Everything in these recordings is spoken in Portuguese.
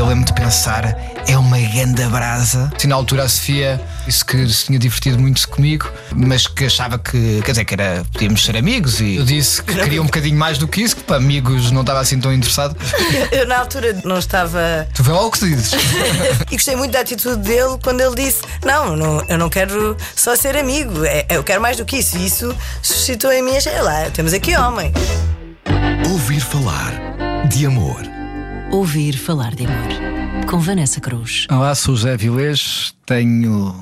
eu lembro de pensar, é uma grande brasa. E na altura a Sofia disse que se tinha divertido muito comigo, mas que achava que, quer dizer, que era, podíamos ser amigos. E eu disse que queria um bocadinho mais do que isso, que para amigos não estava assim tão interessado. Eu, na altura não estava. Tu vê logo o que dizes. e gostei muito da atitude dele quando ele disse: Não, não eu não quero só ser amigo, é, eu quero mais do que isso. E isso suscitou em mim, sei lá, temos aqui homem. Ouvir falar de amor. Ouvir falar de amor. Com Vanessa Cruz. Olá, sou José Vilês, tenho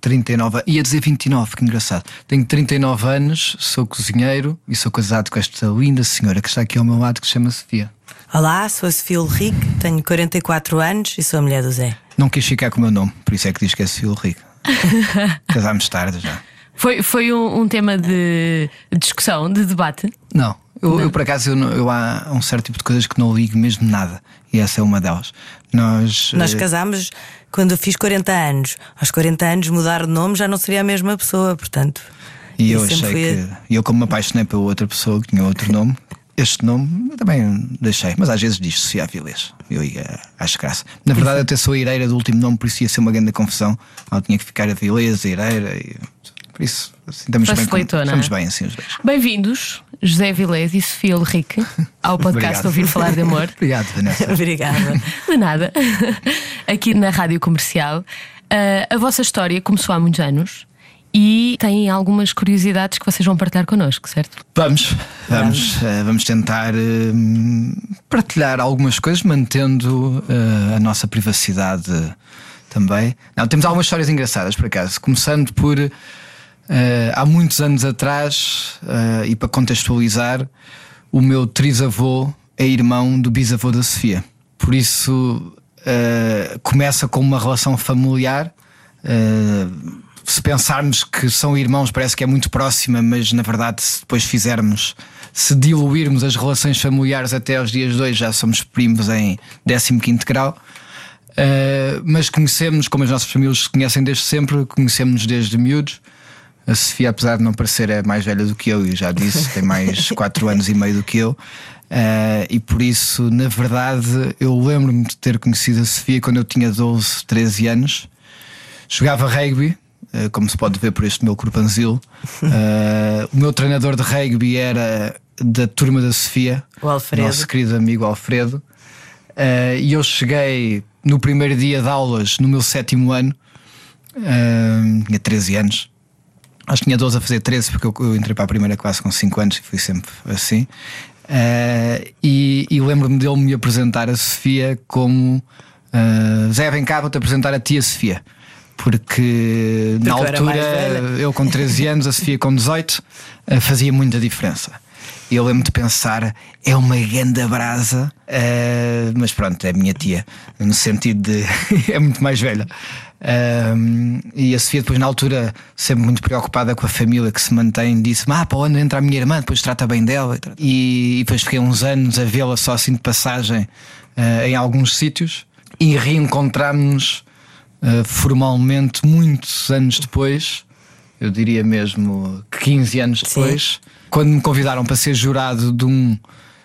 39 ia dizer 29, que engraçado. Tenho 39 anos, sou cozinheiro e sou casado com esta linda senhora que está aqui ao meu lado, que se chama Sofia. Olá, sou a Sofia Ulrich, tenho 44 anos e sou a mulher do Zé. Não quis ficar com o meu nome, por isso é que diz que é Sofia Ulrich. Casámos tarde já. Foi, foi um, um, tema de discussão, de debate? Não. Eu, eu por acaso, eu, eu, há um certo tipo de coisas que não ligo mesmo nada. E essa é uma delas. Nós, Nós uh... casámos quando eu fiz 40 anos. Aos 40 anos, mudar de nome já não seria a mesma pessoa, portanto. E eu achei que. Eu, como me apaixonei pela outra pessoa que tinha outro nome, este nome eu também deixei. Mas às vezes diz Sofia Avilés. Eu ia, acho graça. Na verdade, eu até sou a Ireira do último nome, por isso ia ser uma grande confusão. Eu tinha que ficar Avilés, Ireira. E... Por isso, assim, estamos, bem, com... estamos bem assim os dois. Bem-vindos, José Vilés e Sofia Ulrich, ao podcast Ouvir Falar de Amor. Obrigado, Vanessa. Obrigada. De nada. Aqui na Rádio Comercial. Uh, a vossa história começou há muitos anos e têm algumas curiosidades que vocês vão partilhar connosco, certo? Vamos, vamos, uh, vamos tentar uh, partilhar algumas coisas, mantendo a nossa privacidade também. Não, temos algumas histórias engraçadas, por acaso, começando por. Uh, há muitos anos atrás, uh, e para contextualizar, o meu trisavô é irmão do bisavô da Sofia. Por isso, uh, começa com uma relação familiar. se pensarmos que são irmãos, parece que é muito próxima, mas na verdade, se depois fizermos, se diluirmos as relações familiares até aos dias de hoje, já somos primos em 15 grau. mas conhecemos, como as nossas famílias se conhecem desde sempre, conhecemos desde miúdos. A Sofia, apesar de não parecer, é mais velha do que eu, e já disse, tem mais 4 anos e meio do que eu. Uh, e por isso, na verdade, eu lembro-me de ter conhecido a Sofia quando eu tinha 12, 13 anos. Jogava rugby, uh, como se pode ver por este meu corpanzil. Uh, o meu treinador de rugby era da turma da Sofia, o Alfredo. nosso querido amigo Alfredo. e eu cheguei no primeiro dia de aulas, no meu sétimo ano, tinha 13 anos Acho que tinha 12 a fazer 13, porque eu, entrei para a primeira classe com 5 anos e fui sempre assim. Uh, e, e lembro-me dele me apresentar a Sofia como uh, Zé, vem cá, vou-te apresentar a tia Sofia. Porque, porque na altura, eu com 13 anos, a Sofia com 18, uh, eh, fazia muita diferença. E eu lembro de pensar, é uma grande brasa, mas pronto, é minha tia, no sentido de é muito mais velha. Um, e a Sofia, depois, na altura, sempre muito preocupada com a família que se mantém, disse: Ah, para onde entra a minha irmã? Depois trata bem dela. E, e depois fiquei uns anos a vê-la só assim de passagem uh, em alguns sítios e reencontramos-nos uh, formalmente muitos anos depois, eu diria mesmo que 15 anos depois, Sim. quando me convidaram para ser jurado de um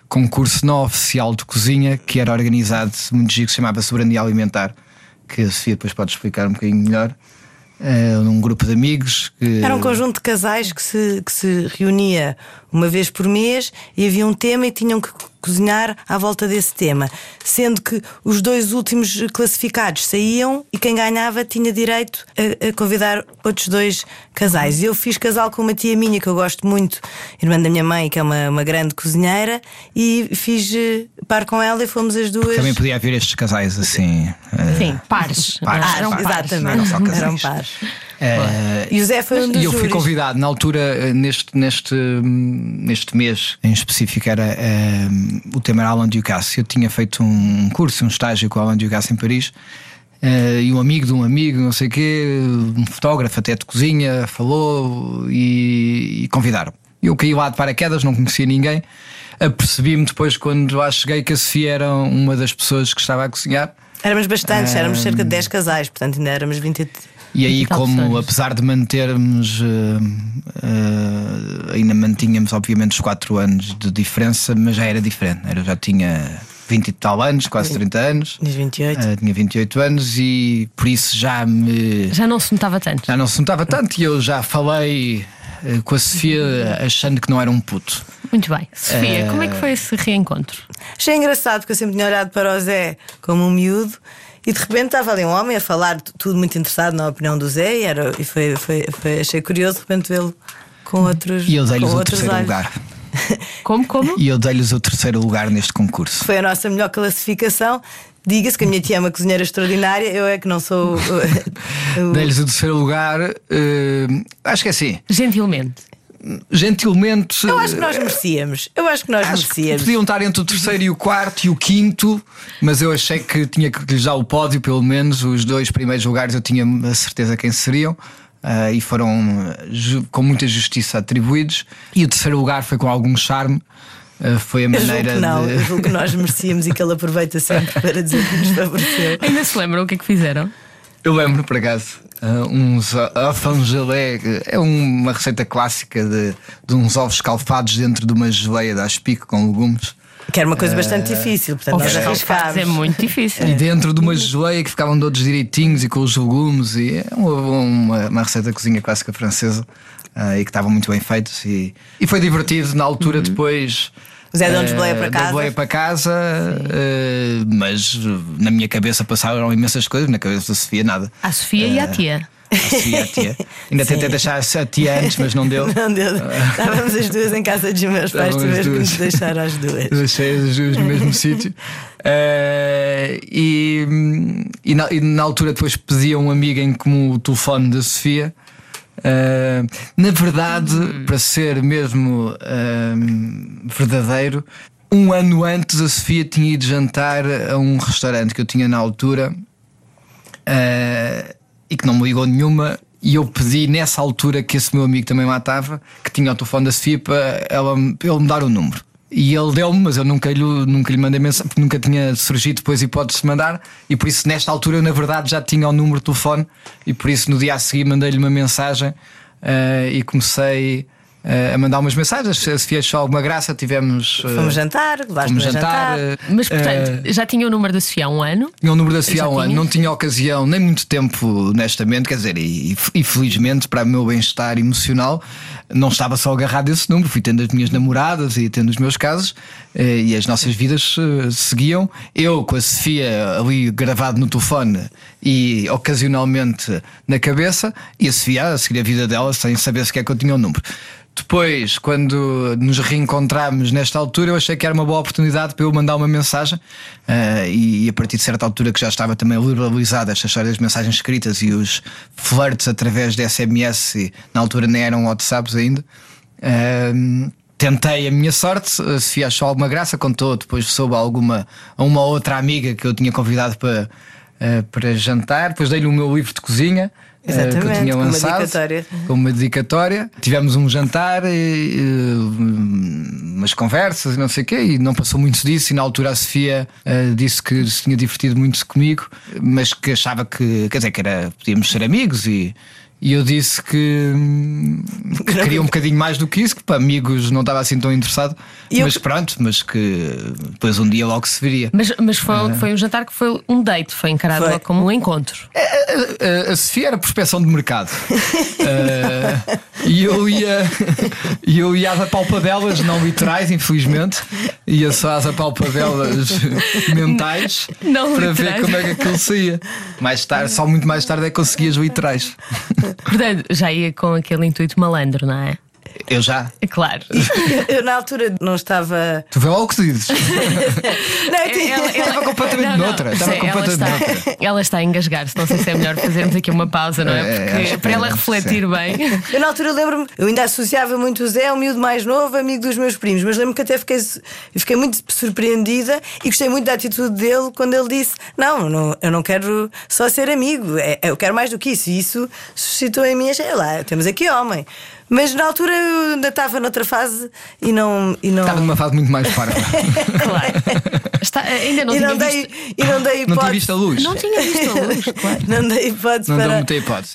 concurso não oficial de cozinha que era organizado muito giro que se chamava Soberania Alimentar que a Sofia depois pode explicar um bocadinho melhor. Uh, um grupo de amigos. Que... Era um conjunto de casais que se, que se reunia uma vez por mês e havia um tema e tinham que cozinhar à volta desse tema. Sendo que os dois últimos classificados saíam e quem ganhava tinha direito a, a convidar outros dois casais. E eu fiz casal com uma tia minha que eu gosto muito, irmã da minha mãe, que é uma, uma grande cozinheira, e fiz uh, par com ela e fomos as duas. Também podia haver estes casais assim. Uh... Sim, pares. pares, ah, eram pares, exatamente. Eram, eram pares. Uh, e o Zé foi um dos E eu fui convidado na altura, neste, neste, neste mês em específico, era uh, o tema era Alan Ducasse. Eu tinha feito um curso, um estágio com o Alan Ducasse em Paris. Uh, e um amigo de um amigo, não sei o quê, um fotógrafo até de cozinha, falou e, e convidaram. Eu caí lá de paraquedas, não conhecia ninguém. Apercebi-me depois, quando lá cheguei, que a Sofia era uma das pessoas que estava a cozinhar. Éramos bastantes, éramos cerca de 10 casais, portanto ainda éramos 20. E aí, como apesar de mantermos, uh, uh, ainda mantínhamos, obviamente, os 4 anos de diferença, mas já era diferente. Eu já tinha 20 e tal anos, quase 30 anos. Diz 28. Eh, tinha 28 anos e por isso já me. Já não se notava tanto. Já não se notava tanto e eu já falei eh, com a Sofia achando que não era um puto. Muito bem. Sofia, Eh, como é que foi esse reencontro? Achei engraçado porque eu sempre tinha olhado para o Zé como um miúdo e de repente estava ali um homem a falar tudo muito interessado na opinião do Zé e, era, e foi, foi, foi- achei curioso de repente vê-lo com outros, E eu dei-lhes com o outros terceiro olhos. lugar. Como, como? E eu dei-lhes o terceiro lugar neste concurso. Foi a nossa melhor classificação. Diga-se que a minha tia é uma cozinheira extraordinária, eu é que não sou. o- Dei-lhes o terceiro lugar. eh, acho que é assim. Gentilmente. Gentilmente. eu acho que nós merecíamos. Eu acho que nós Acho que merecíamos. podiam estar entre o terceiro e o quarto e o quinto, mas eu achei que tinha que lhes dar o pódio, pelo menos. Os dois primeiros lugares eu tinha a certeza quem seriam. ah, e foram com muita justiça atribuídos. E o terceiro lugar foi com algum charme. ah, foi a Eu julgo maneira que não, eu de. julgo que nós merecíamos e que ele aproveita sempre para dizer que nos favoreceu. Ainda se lembram o que é que fizeram? Eu lembro, por acaso, ah, uns œufs gelé, é uma receita clássica de, de uns ovos escalfados dentro de uma geleia de aspico com legumes. Que era uma coisa bastante difícil, portanto Ovos nós arriscámos. é muito difícil. E dentro de uma geleia que ficavam todos direitinhos e com os legumes, e é uma, uma, uma receita de cozinha clássica francesa ah, e que estavam muito bem feitos. E, e foi divertido na altura depois. O Zé deu-nos eh, boleia para casa. boleia para casa, eh, mas na minha cabeça passaram imensas coisas, na cabeça da Sofia nada. À Sofia e à tia. A Sofia, a tia. Ainda tentei deixar a tia antes, mas não deu. Não deu. Estávamos as duas em casa dos meus pais, as que duas. nos deixar às duas. Deixei as duas no mesmo sítio. Eh, e, e, na, e na altura depois pedi a um amigo em comum o telefone da Sofia. Eh, na verdade, para ser mesmo eh, verdadeiro, um ano antes a Sofia tinha ido jantar a um restaurante que eu tinha na altura eh, e que não me ligou nenhuma. E eu pedi nessa altura que esse meu amigo também lá estava, que tinha o telefone da Sofia para ela, para ele me dar o número. E ele deu-me, mas eu nunca lhe, nunca lhe mandei mensagem, nunca tinha surgido depois hipótese de mandar. E por isso, nesta altura, eu na verdade já tinha o número de telefone. E por isso, no dia a seguir, mandei-lhe uma mensagem eh, e comecei a mandar umas mensagens. A Sofia achou alguma graça, tivemos. eh, Fomos jantar, fomos a jantar. jantar. eh, Mas portanto, eh, já tinha o número da Sofia há um ano. tinha o número da Sofia há um ano, não tinha ocasião, nem muito tempo, honestamente, quer dizer, e, e felizmente para o meu bem-estar emocional, não estava só agarrado a esse número, fui tendo as minhas namoradas e tendo os meus casos, eh, e as nossas vidas eh, seguiam. Eu com a Sofia ali gravado no telefone e ocasionalmente na cabeça, e a Sofia a seguir a vida dela sem saber sequer que eu tinha o número. Depois, quando nos reencontramos nesta altura, eu achei que era uma boa oportunidade para eu mandar uma mensagem. eh, e, a partir de certa altura, que já estava também liberalizada esta história das mensagens escritas e os flirts através de SMS, e na altura nem eram WhatsApps ainda. eh, Tentei a minha sorte, a Sofia achou alguma graça, contou, depois soube a alguma a uma outra amiga que eu tinha convidado para, eh, para jantar, depois dei-lhe o meu livro de cozinha eh, que eu Exatamente, tinha com uma lançado dedicatória. com uma dedicatória. Tivemos um jantar, e, eh, umas conversas e não sei o quê, e não passou muito disso. E na altura a Sofia eh, disse que se tinha divertido muito comigo, mas que achava que, quer dizer, que era, podíamos ser amigos e. E eu disse que, hum, que queria um bocadinho mais do que isso, que para amigos não estava assim tão interessado. Eu- Mas pronto, mas que depois um dia logo se veria. Mas, mas foi, foi um jantar que foi um date, foi encarado Foi. logo como um encontro. A, a- a Sofia era prospecção de mercado. Eh, e eu ia eu ia às apalpadelas não literais, infelizmente. Ia só às apalpadelas mentais Não para literais. ver como é que aquilo saía. Mais tarde, só muito mais tarde é que consegui as literais. Portanto, já ia com aquele intuito malandro, não é? Eu já. É claro. Eu na altura não estava. Tu vê logo o que dizes. Não, eu tinha- Estava completamente noutra, estava Sim, completamente ela noutra. está, ela está a engasgar-se. Não sei se é melhor fazermos aqui uma pausa, não é? É, Porque acho que para ela é, refletir sim. bem. Eu na altura lembro-me, eu ainda associava muito o Zé ao miúdo mais novo, amigo dos meus primos, mas lembro-me que até fiquei, fiquei muito surpreendida e gostei muito da atitude dele quando ele disse: Não, não eu não quero só ser amigo, é- eu quero mais do que isso. E isso suscitou em mim, sei lá, temos aqui homem. Mas na altura eu ainda estava noutra fase e não. E não... Estava numa fase muito mais parva. Claro. Está- ainda não e, tinha não dei, visto. e não dei Não hipótese. tinha visto a luz. Não tinha visto a luz, claro. Não dei hipótese Não deu para. muita hipótese.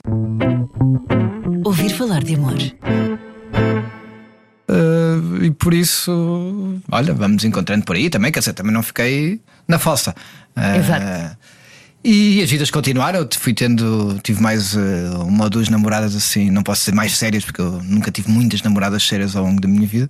Ouvir falar de amor. Uh, e por isso, olha, vamos encontrando por aí também, quer dizer, também não fiquei na fossa. Ah, Exato. E as vidas continuaram, eu fui tendo, tive mais uh, uma ou duas namoradas assim, não posso ser mais sérias, porque eu nunca tive muitas namoradas sérias ao longo da minha vida.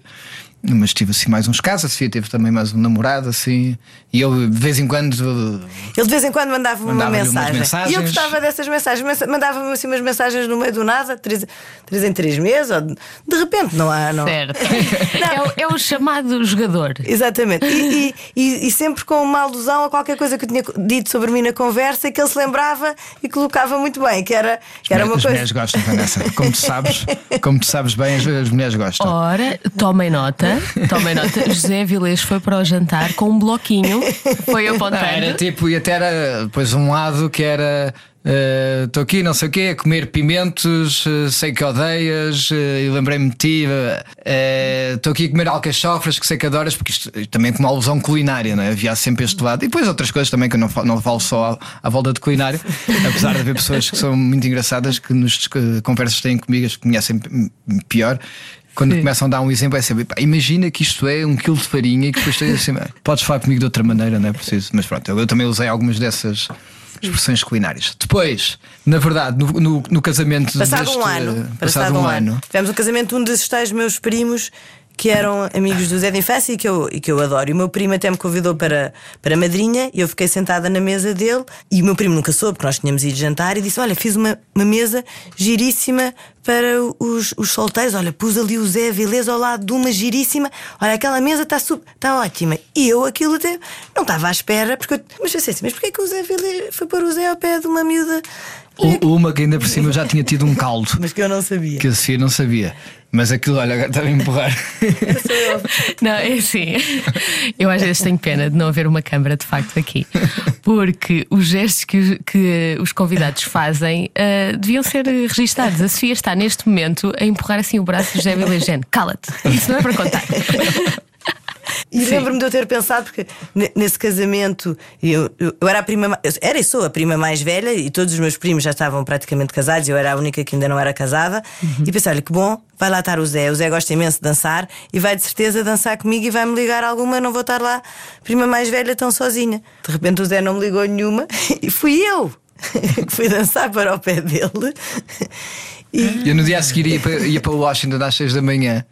Mas tive assim mais uns casos, a Sofia teve também mais um namorado assim, e eu de vez em quando Ele de vez em quando mandava-me uma Mandava-lhe umas mensagem. E eu gostava dessas mensagens. Mensa- Mandava-me assim umas mensagens no meio do nada, três, três em três meses, ou de, repente, não há. Não. Certo. é, o, é o chamado jogador. Exatamente. E, e- e- e sempre com uma alusão a qualquer coisa que eu tinha dito sobre mim na conversa e que ele se lembrava e colocava muito bem, que era, que era uma as coisa. mulheres gostam, Vanessa. Como tu sabes, como tu sabes bem, as, as mulheres gostam. Ora, tomem nota, tomem nota. José Vilês foi para o jantar com um bloquinho, foi Não, apontando. era tipo, e até era depois um lado que era estou aqui, não sei o quê, a comer pimentos, eh, sei que odeias, eh, e lembrei-me de ti, estou aqui a comer alcachofras, que sei que adoras, porque isto também é como uma alusão culinária, não é? havia sempre este lado, e depois outras coisas também que eu não, não falo só à, à volta de culinária, apesar de haver pessoas que são muito engraçadas que nos eh, conversas têm comigo, as que conhecem pior. Quando Sim. começam a dar um exemplo, é sempre, pá, imagina que isto é um quilo de farinha e que depois tens assim, podes falar comigo de outra maneira, não é preciso. Mas pronto, eu, eu também usei algumas dessas expressões culinárias. Depois, na verdade, no, no, no casamento Passado deste, um ano. Passado, um ano. Tivemos um casamento de um desses tais meus primos que eram amigos do Zé de Infância e que eu, e que eu adoro. E o meu primo até me convidou para, para madrinha e eu fiquei sentada na mesa dele. E o meu primo nunca soube, porque nós tínhamos ido jantar, e disse: Olha, fiz uma, uma mesa giríssima para os, os solteiros. Olha, pus ali o Zé Vilés ao lado de uma giríssima. Olha, aquela mesa está tá ótima. E eu aquilo até não estava à espera, porque eu, mas pensei assim: Mas porquê que o Zé Vilés foi pôr o Zé ao pé de uma miúda? Uma que ainda por cima já tinha tido um caldo. Mas que eu não sabia. Que a Sofia não sabia. Mas aquilo, olha, agora está a empurrar. Não, é assim. Eu às vezes tenho pena de não haver uma câmara de facto aqui, porque os gestos que, que os convidados fazem ah, deviam ser registados. A Sofia está neste momento a empurrar assim o braço de José Vilégene. Cala-te, isso não é para contar. E lembro-me de eu ter pensado, porque ne- nesse casamento eu, eu, era a prima, era e sou a prima mais velha e todos os meus primos já estavam praticamente casados, eu era a única que ainda não era casada. E pensei, olha que bom, vai lá estar o Zé. O Zé gosta imenso de dançar e vai de certeza dançar comigo e vai-me ligar alguma, não vou estar lá, prima mais velha, tão sozinha. De repente o Zé não me ligou nenhuma e fui eu que fui dançar para o pé dele. E Eu no dia a seguir ia para, ia para Washington às 6 da manhã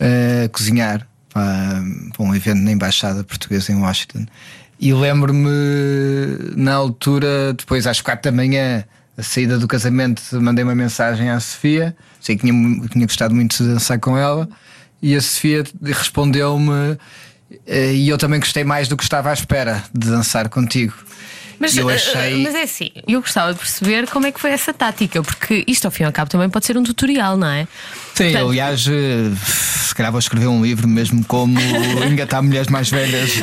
a cozinhar para, para um evento na Embaixada Portuguesa em Washington. E lembro-me na altura, depois às 4 da manhã, a saída do casamento, mandei uma mensagem à Sofia. Sei que tinha, tinha gostado muito de dançar com ela. E a Sofia respondeu-me. eh, E eu também gostei mais do que estava à espera de dançar contigo. Mas, eu ah, achei. mas é assim, eu gostava de perceber como é que foi essa tática, porque isto ao fim e ao cabo também pode ser um tutorial, não é? Sim, Portanto- aliás, eh, se calhar vou escrever um livro mesmo como engatar mulheres mais velhas.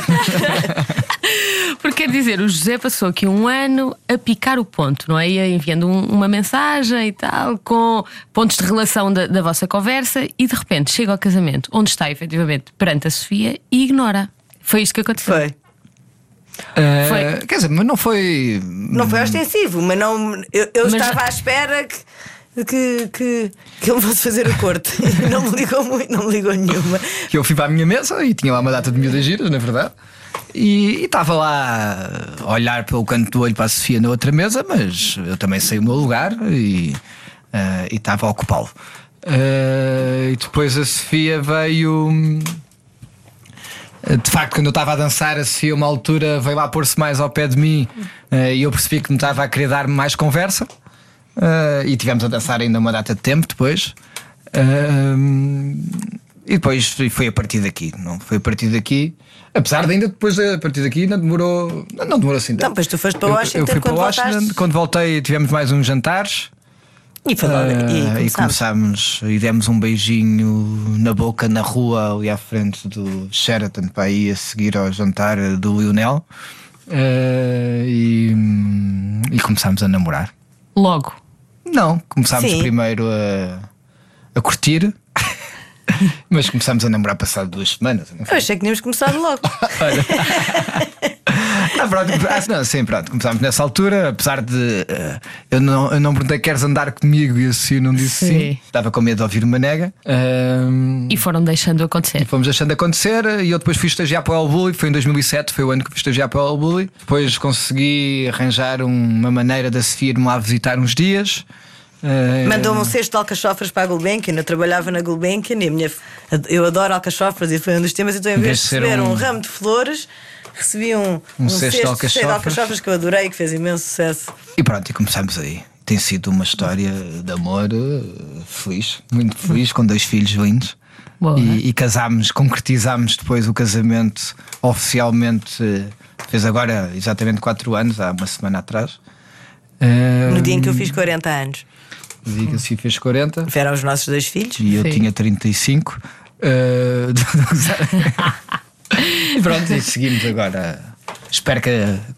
Porque quer dizer, o José passou aqui um ano a picar o ponto, não é? Ia enviando um- uma mensagem e tal, com pontos de relação da, da vossa conversa, e de repente chega ao casamento, onde está efetivamente perante a Sofia, e ignora. Foi isto que aconteceu. foi. Eh, Foi. Quer dizer, mas não foi. Não foi ostensivo, mas não. Eu, eu Mas- estava à espera que, que, que, que ele fosse fazer o corte. não me ligou muito, não me ligou nenhuma. Que eu fui para a minha mesa e tinha lá uma data de miúdas giras, na verdade. E e estava lá a olhar pelo canto do olho para a Sofia na outra mesa, mas eu também sei o meu lugar e e estava a ocupá-lo. Eh, e depois a Sofia veio. De facto, quando eu estava a dançar, a Sofia, uma altura, veio lá pôr-se mais ao pé de mim eh, e eu percebi que me estava a querer dar mais conversa. Eh, e tivemos a dançar ainda uma data de tempo depois. Eh, e depois foi- a partir daqui, não foi a partir daqui. Apesar de ainda depois a partir daqui não demorou, não, não demorou assim. Não, tanto. pois tu foste para Eu- Washington Eu, fui para Washington, voltaste. quando voltei tivemos mais uns jantares. E, logo- Ah, e começámos. e demos um beijinho na boca na rua ali à frente do Sheraton para ir a seguir ao jantar do Lionel Ah, e, e começámos a namorar. Logo. Não, começámos Sim. primeiro a, a curtir, mas começámos a namorar passado duas semanas. Eu achei que tínhamos começado logo. Ah, pronto, ah, não, sim, pronto, começámos nessa altura, apesar de eh, eu, não, eu não perguntei queres andar comigo e assim eu não disse sim. Sim. Estava com medo de ouvir uma nega. Ahm, E foram deixando e acontecer. fomos deixando acontecer e eu depois fui estagiar para o El Bulli, foi em 2007, foi o ano que fui estagiar para o El Bulli. Depois consegui arranjar uma maneira da Sofia ir-me lá visitar uns dias. Ah, Mandou-me um cesto de alcachofras para a Gulbenkian. Eu trabalhava na Gulbenkian e a minha, eu adoro alcachofras e foi um dos temas. Então, em vez de receber um... um- ramo de flores, recebi um, Um cesto de cheio de alcachofras. que eu adorei, que fez imenso sucesso. E pronto, e começamos aí. Tem sido uma história de amor eh, feliz, muito feliz, com dois filhos lindos. Boa. E, e casámos, concretizámos depois o casamento oficialmente. eh, Fez agora exatamente 4 anos, há uma semana atrás. No dia em que eu fiz 40 anos. No dia que a Sofia fez 40 Vieram os nossos dois filhos. e eu Sim. tinha 35. Eh, e pronto, e seguimos agora. Espero que,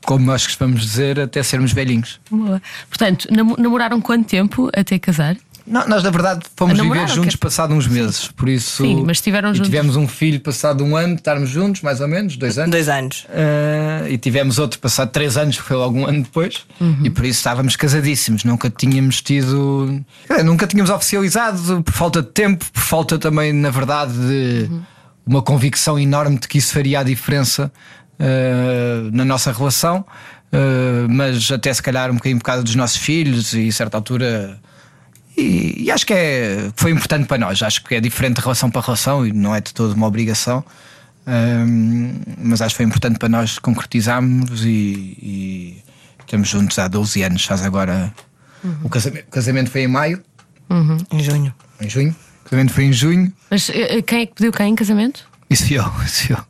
como nós costumamos dizer, até sermos velhinhos. Boa. Portanto, namo- namoraram quanto tempo até casar? Não, nós na verdade fomos viver Namoraram, juntos quer- passado uns meses, por isso. Sim, mas estiveram e juntos. Tivemos um filho passado um ano, de estarmos juntos, mais ou menos, dois anos. Dois anos. Eh, e tivemos outro passado três anos, que foi logo um ano depois, Uhum. e por isso estávamos casadíssimos. Nunca tínhamos tido. nunca tínhamos oficializado por falta de tempo, por falta também, na verdade, de Uhum. Uma convicção enorme de que isso faria a diferença eh, na nossa relação. Eh, mas até se calhar um bocadinho por causa dos nossos filhos e a certa altura e, e acho que é, foi importante para nós. Acho que é diferente de relação para relação e não é de toda uma obrigação. Ahm, mas acho que foi importante para nós concretizarmos e, e estamos juntos há 12 anos. Faz agora. O, casamento, o casamento foi em maio, Em junho. em junho. O casamento foi em junho. Mas eh, quem é que pediu quem em casamento? Isso fui eu, isso fui eu.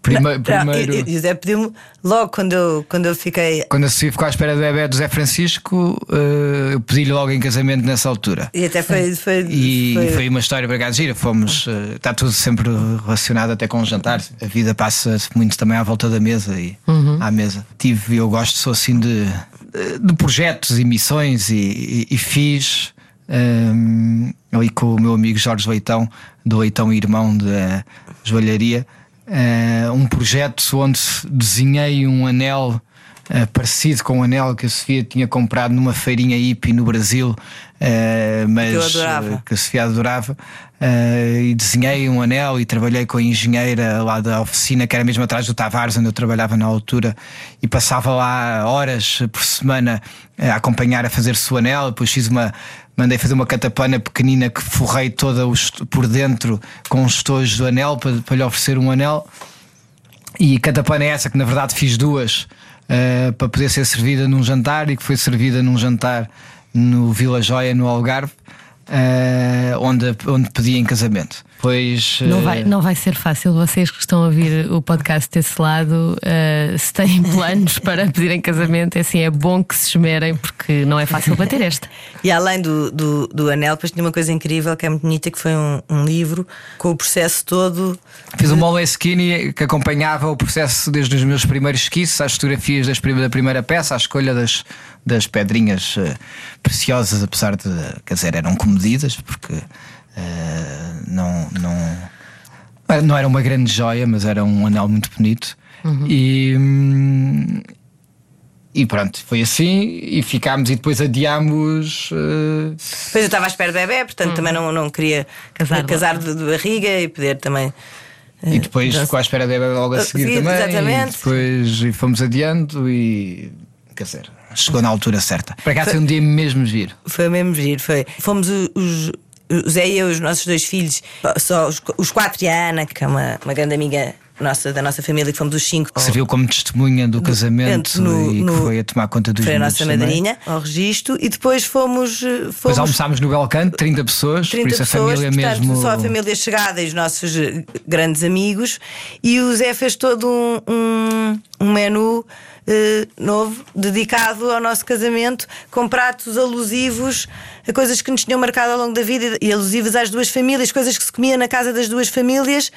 Primeiro, Não, primeiro e- e José pediu-me logo quando eu, quando eu fiquei. quando a Sofia ficou à espera do bebê do Zé Francisco, eh, eu pedi-lhe logo em casamento nessa altura. E até foi. foi, E foi- foi, uma história para cá de gira. Fomos, eh, está tudo sempre relacionado até com o jantar. A vida passa muito também à volta da mesa e à mesa. Tive, eu gosto, sou assim de, de- de projetos e missões e, e- e fiz ehm, ali com o meu amigo Jorge Leitão, do Leitão Irmão da Joalharia, eh, um projeto onde desenhei um anel eh, parecido com o anel que a Sofia tinha comprado numa feirinha hippie no Brasil, eh, mas eh, que a Sofia adorava. Eh, e desenhei um anel e trabalhei com a engenheira lá da oficina, que era mesmo atrás do Tavares, onde eu trabalhava na altura, e passava lá horas por semana eh, a acompanhar a fazer-se o anel. Depois fiz uma. Mandei fazer uma catapana pequenina que forrei toda por dentro com os estojos do anel para, para lhe oferecer um anel. E catapana é essa que na verdade fiz duas eh, para poder ser servida num jantar e que foi servida num jantar no Vila Joia, no Algarve, eh, onde, onde pedi em casamento. Pois Não eh, vai, não vai ser fácil. Vocês que estão a ouvir o podcast desse lado, eh, se têm planos para pedir em casamento, é assim, é bom que se esmerem, porque não é fácil bater esta. E além do, do, do anel, depois tinha uma coisa incrível que é muito bonita, que foi um, um livro com o processo todo. Fiz um Moleskine que acompanhava o processo desde os meus primeiros esquiços, às fotografias das da primeira peça, à escolha das, das pedrinhas eh, preciosas, apesar de, quer dizer, eram comedidas, porque eh, não, não, não era uma grande joia, mas era um anel muito bonito. E, hum, e pronto, foi assim, e ficámos, e depois adiámos. eh, Depois eu estava à espera do bebê, portanto também não, não queria Casar casar, de, de barriga e poder também. E depois dançar. ficou à espera dela logo a seguir seguir, também. exatamente. E depois e fomos adiando e. Quer dizer, chegou na altura certa. Para cá foi um dia mesmo giro. Foi mesmo giro, foi. Fomos o- os. O Zé e eu, os nossos dois filhos, só os, os quatro e a Ana, que é uma, uma grande amiga nossa, da nossa família, que fomos os cinco. Que serviu como testemunha do casamento no- e no- que foi a tomar conta dos Foi a nossa madrinha ao registro e depois fomos. eh, Depois fomos almoçámos no Belcanto, 30 pessoas, 30 por isso a pessoas, família portanto, mesmo. só a família chegada e os nossos eh, grandes amigos. E o Zé fez todo um, um, um menu eh, novo dedicado ao nosso casamento, com pratos alusivos a coisas que nos tinham marcado ao longo da vida e alusivas às duas famílias, coisas que se comia na casa das duas famílias,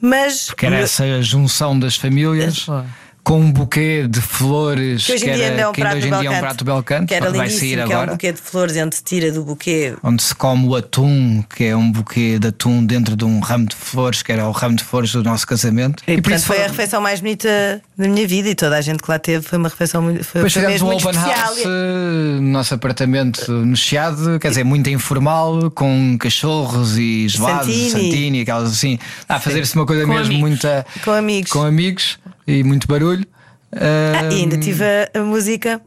mas. Que era essa junção das famílias Boa. Com um buquê de flores Que hoje em dia ainda é um que hoje em dia é um belcante. prato belcante, Que era vai sair que é um agora. buquê de flores onde se tira do buquê. Onde se come o atum, que é um buquê de atum dentro de um ramo de flores, que era o ramo de flores do nosso casamento. E, por portanto isso foi a refeição mais bonita da minha vida e toda a gente que lá teve foi uma refeição muito, foi, Depois foi fizemos mesmo um muito open especial. house eh, no nosso apartamento no Chiado, quer dizer, muito informal, com cachorros e gelados, Santini. santini, aquelas assim. A fazer-se uma coisa Com mesmo amigos. muita. Com amigos. Com amigos e muito barulho. Ah, e ainda tive a, a música.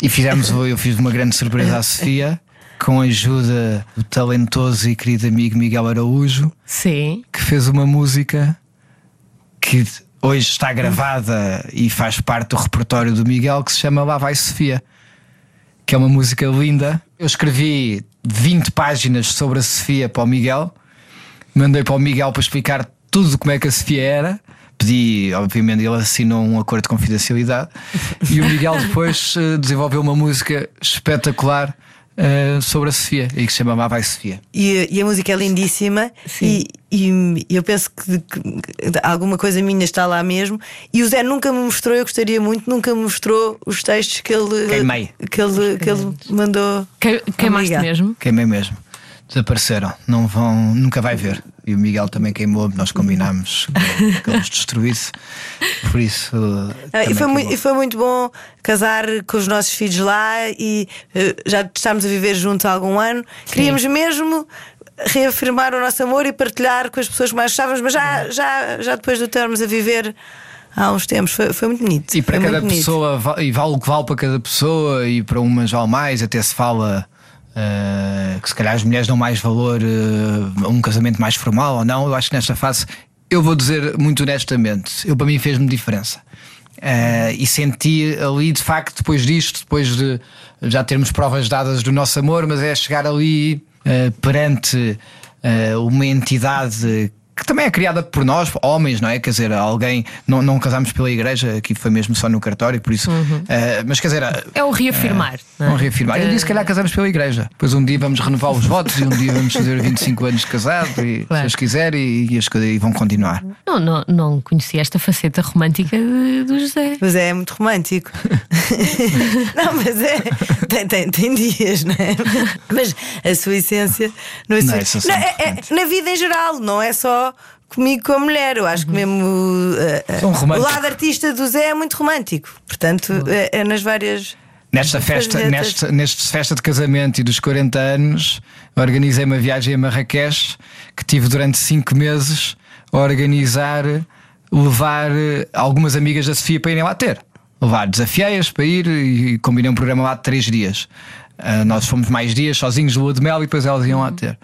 E fizemos, eu fiz uma grande surpresa à Sofia, com a ajuda do talentoso e querido amigo Miguel Araújo, Sim. que fez uma música que hoje está gravada e faz parte do repertório do Miguel, que se chama Lá Vai Sofia, que é uma música linda. Eu escrevi 20 páginas sobre a Sofia para o Miguel, mandei para o Miguel para explicar tudo como é que a Sofia era. Pedi, obviamente, ele assinou um acordo de confidencialidade e o Miguel depois eh, desenvolveu uma música espetacular eh, sobre a Sofia e que se chama Vai Sofia. E, e a música é lindíssima Sim. e, e eu penso que, que alguma coisa minha está lá mesmo. E o Zé nunca me mostrou, eu gostaria muito, nunca me mostrou os textos que ele, Queimei. que ele, que ele mandou. Que, queimaste mesmo? Queimei mesmo. Desapareceram. Não vão, nunca vai ver. E o Miguel também queimou, nós combinámos que, que ele os destruísse. Por isso. Ah, também E foi, muito, e foi muito bom casar com os nossos filhos lá e eh, já estamos a viver juntos há algum ano. Queríamos mesmo reafirmar o nosso amor e partilhar com as pessoas que mais gostávamos, mas já, já, já depois de estarmos a viver há uns tempos, foi, foi muito bonito. E para cada pessoa, e vale o que vale para cada pessoa, e para umas vale mais, até se fala. Eh, que se calhar as mulheres dão mais valor eh, a um casamento mais formal ou não. Eu acho que nesta fase, eu vou dizer muito honestamente, eu para mim fez-me diferença. Eh, e senti ali, de facto, depois disto, depois de já termos provas dadas do nosso amor, mas é chegar ali perante uma entidade que também é criada por nós, homens, não é? Quer dizer, alguém. Não, não casámos pela igreja, aqui foi mesmo só no cartório, por isso. eh, mas quer dizer. É o reafirmar. não é? Vão reafirmar. Eu disse que calhar casamos pela igreja. Depois um dia vamos renovar os votos e um dia vamos fazer 25 anos de casado e Claro. se eles quiserem e, as coisas e vão continuar. Não, não, não conhecia esta faceta romântica de- do José. Mas é muito romântico. não, mas é. Tem, tem, tem dias, não é? Mas a sua essência. Não é, Não, sua- é Não, é- é- romântico. na vida em geral, não é só comigo com a mulher. Eu acho que mesmo uh, uh, o lado artista do Zé é muito romântico. Portanto, é, é nas várias. Nesta festa, nesta, neste festa de casamento e dos 40 anos, organizei uma viagem a Marrakech que tive durante 5 meses a organizar, levar algumas amigas da Sofia para irem lá ter. Levar, desafiei-as para ir e combinei um programa lá de 3 dias. Ah, nós fomos mais dias sozinhos, lua de mel, e depois elas iam lá ter.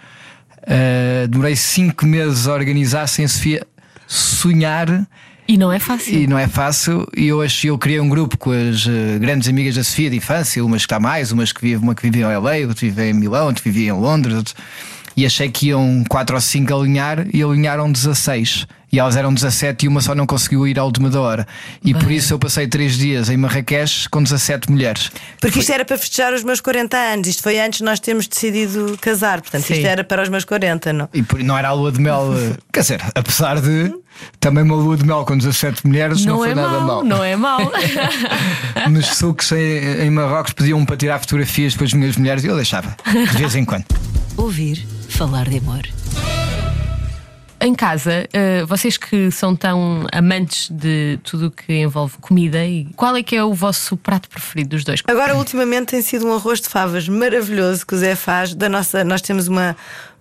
Ah, demorei 5 meses a organizar sem a Sofia sonhar E não é fácil. e não é fácil. E eu, acho, eu criei um grupo com as eh, grandes amigas da Sofia de infância, umas que está mais, umas que vivem, uma que vivia em LA, outra vivia em Milão, outra vivia em Londres. outra- E achei que iam 4 ou 5 alinhar e alinharam 16. E elas eram 17 e uma só não conseguiu ir à última da hora. E por isso eu passei 3 dias em Marrakech com 17 mulheres. Porque isto era para festejar os meus 40 anos. Isto foi antes de nós termos decidido casar. Portanto, Sim. isto era para os meus 40, não? E por- não era a lua de mel, eh, quer dizer, apesar de também uma lua de mel com 17 mulheres não, Não, foi é nada mau, mal. não é mau. Nos sucos em, em Marrocos pediam para tirar fotografias com as minhas mulheres e eu deixava, de vez em quando. Ouvir falar de amor. Em casa, eh, vocês que são tão amantes de tudo o que envolve comida, qual é que é o vosso prato preferido dos dois? Agora, ultimamente, tem sido um arroz de favas maravilhoso que o Zé faz. Da nossa, nós temos uma,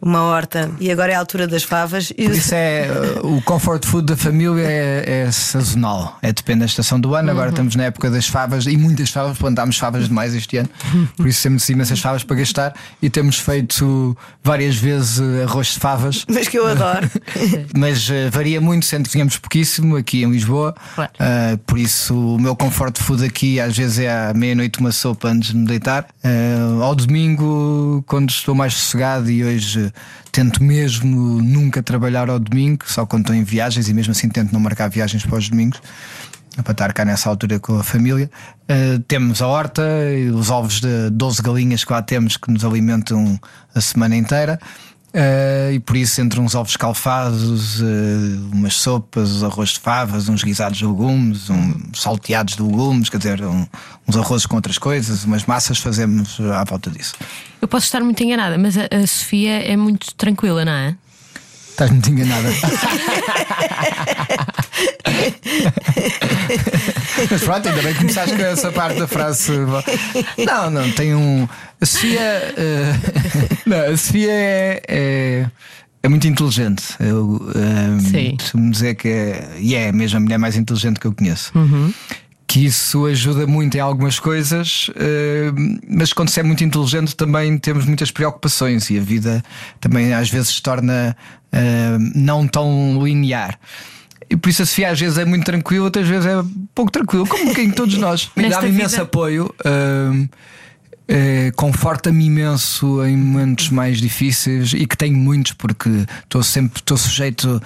uma horta e agora é a altura das favas. Isso é uh, o comfort food da família é, é sazonal, é depende da estação do ano. Agora estamos na época das favas e muitas favas, plantámos favas demais este ano, por isso temos imensas favas para gastar e temos feito várias vezes uh, arroz de favas. Mas que eu adoro. Mas uh, varia muito, sendo que tínhamos pouquíssimo aqui em Lisboa. Claro. Uh, por isso, o meu comfort food aqui às vezes é à meia-noite uma sopa antes de me deitar. Uh, ao domingo, quando estou mais sossegado, e hoje tento mesmo nunca trabalhar ao domingo, só quando estou em viagens, e mesmo assim tento não marcar viagens para os domingos. Para estar cá nessa altura com a família, Uh, temos a horta, os ovos de 12 galinhas que lá temos que nos alimentam a semana inteira. Uh, e por isso, entre uns ovos escalfados, uh, umas sopas, arroz de favas, uns guisados de legumes, uns salteados de legumes, quer dizer, um, uns arrozes com outras coisas, umas massas, fazemos à volta disso. Eu posso estar muito enganada, mas a, a Sofia é muito tranquila, não é? Estás muito enganada. Mas pronto, ainda bem que começaste com essa parte da frase. Não, não, tem um. A Sofia. Uh... Não, a Sofia é, é, é muito inteligente. Eu um, costumo dizer que é. E é mesmo a mulher mais inteligente que eu conheço. Uhum que isso ajuda muito em algumas coisas, mas quando se é muito inteligente também temos muitas preocupações e a vida também às vezes se torna não tão linear. E por isso a Sofia às vezes é muito tranquila, outras vezes é pouco tranquilo, como quem todos nós. Me dá imenso apoio. Uh, Conforta-me imenso em momentos mais difíceis e que tenho muitos, porque estou sempre estou sujeito.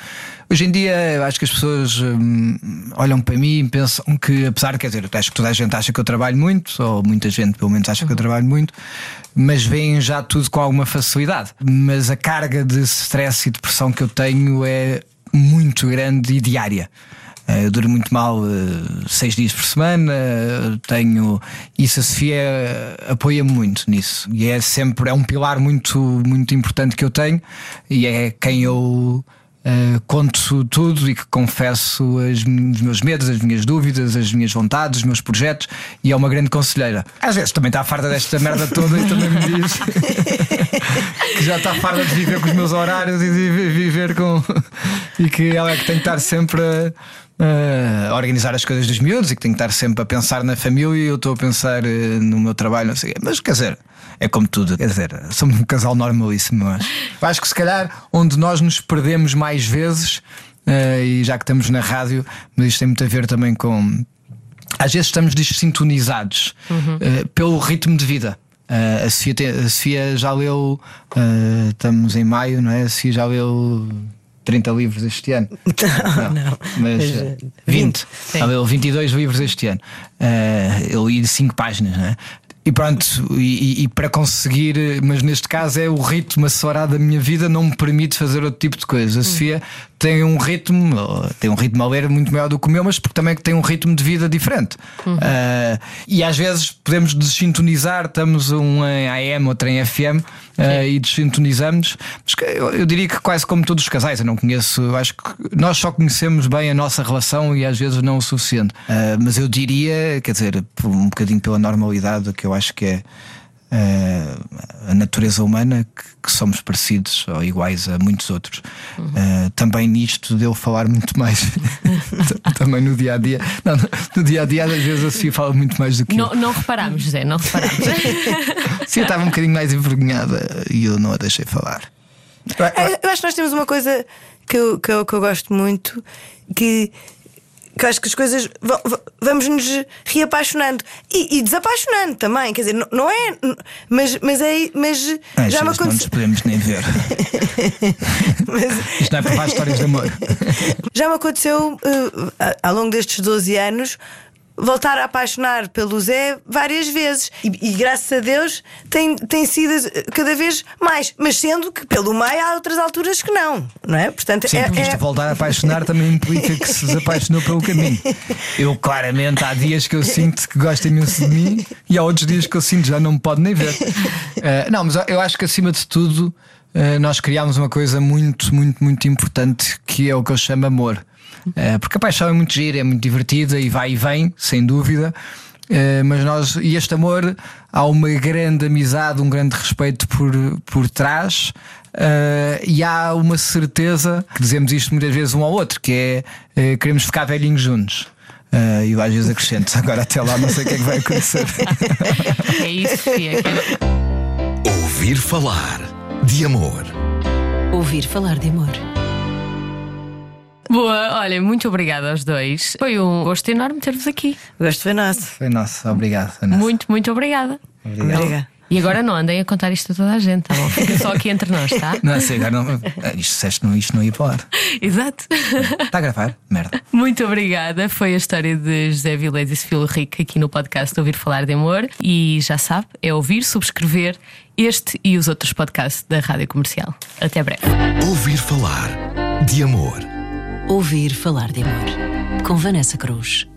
Hoje em dia acho que as pessoas hum, olham para mim e pensam que, apesar de quer dizer, acho que toda a gente acha que eu trabalho muito, ou muita gente pelo menos acha que eu trabalho muito, mas veem já tudo com alguma facilidade. Mas a carga de stress e depressão que eu tenho é muito grande e diária. Eh, eu durmo muito mal eh, seis dias por semana, tenho. Isso a Sofia apoia-me muito nisso. E é sempre é um pilar muito, muito importante que eu tenho e é quem eu Uh, conto tudo e que confesso as, os meus medos, as minhas dúvidas, as minhas vontades, os meus projetos e é uma grande conselheira. Às vezes também está farta desta merda toda e também me diz que já está farta de viver com os meus horários e de viver com. e que ela é que tem que estar sempre a. organizar as coisas dos miúdos e que tem que estar sempre a pensar na família e eu estou a pensar uh, no meu trabalho, não sei. Mas quer dizer, é como tudo, quer dizer, somos um casal normalíssimo, mas acho que se calhar onde nós nos perdemos mais vezes, uh, e já que estamos na rádio, mas isto tem muito a ver também com. Às vezes estamos desintonizados uhum. uh, pelo ritmo de vida. Uh, a, Sofia tem, a, Sofia já leu, estamos em maio, não é? A Sofia já leu 30 livros este ano. Não, não. Mas, mas 20. 20. Já leu 22 livros este ano. eu li 5 páginas, não é? E pronto, e, e, para conseguir, mas neste caso é o ritmo acelerado da minha vida não me permite fazer outro tipo de coisa. A Sofia tem um ritmo, tem um ritmo a ler muito maior do que o meu, mas porque também tem um ritmo de vida diferente. Uhum. Uh, e às vezes podemos desintonizar, estamos um em AM, outro em FM. Uh, ah, e desintonizamos. Eu, eu, diria que quase como todos os casais, eu não conheço, acho que nós só conhecemos bem a nossa relação e às vezes não o suficiente. Uh, mas eu diria, quer dizer, um bocadinho pela normalidade, que eu acho que é a natureza humana que, que, somos parecidos ou iguais a muitos outros. Uhum. Uh, também nisto de eu falar muito mais, também no dia a dia. Não, no dia a dia, às vezes a Sofia fala muito mais do que não, eu. Não reparámos, José, não reparámos. Sim, eu estava um bocadinho mais envergonhada e eu não a deixei falar. Eu acho que nós temos uma coisa que eu, que eu, que eu gosto muito que que acho que as coisas vamos nos reapaixonando e, e, desapaixonando também, quer dizer, não, não é, mas, mas é, mas Às já me aconteceu. Não nos podemos nem ver. mas... Isto não é para histórias de amor. já me aconteceu uh, ao longo destes 12 anos voltar a apaixonar pelo Zé várias vezes. E, e, graças a Deus tem, tem sido cada vez mais. Mas sendo que pelo meio há outras alturas que não, não é? Portanto, Sim, é, porque isto é... voltar a apaixonar também implica que se desapaixonou pelo caminho. Eu, claramente, há dias que eu sinto que gosta imenso de mim e há outros dias que eu sinto já não me pode nem ver. Uh, não, mas eu acho que acima de tudo. Uh, nós criámos uma coisa muito, muito, muito importante que é o que eu chamo amor. Uh, porque a paixão é muito gira, é muito divertida e vai e vem, sem dúvida. Uh, mas nós, e este amor, há uma grande amizade, um grande respeito por, por trás. Uh, e há uma certeza que dizemos isto muitas vezes um ao outro, que é queremos ficar velhinhos juntos. Uh, e eu às vezes acrescento, agora até lá não sei o que é que vai acontecer. é isso, Fia. Ouvir falar de amor. Ouvir falar de amor. Boa, olha, muito obrigada aos dois. Foi um gosto enorme ter-vos aqui. O gosto foi nosso. Foi nosso, obrigado. Foi nosso. Muito, muito obrigada. Obrigado. Obrigada. E agora não andem a contar isto a toda a gente, tá bom? Fica só aqui entre nós, tá? Não é assim, agora não. Isto, disseste, não, isto não ia para. Exato. Está a gravar? Merda. Muito obrigada. Foi a história de José Vilés e Sofia Rico aqui no podcast Ouvir Falar de Amor. E já sabe, é ouvir, subscrever este e os outros podcasts da Rádio Comercial. Até breve. Ouvir falar de amor. Ouvir falar de amor. Com Vanessa Cruz.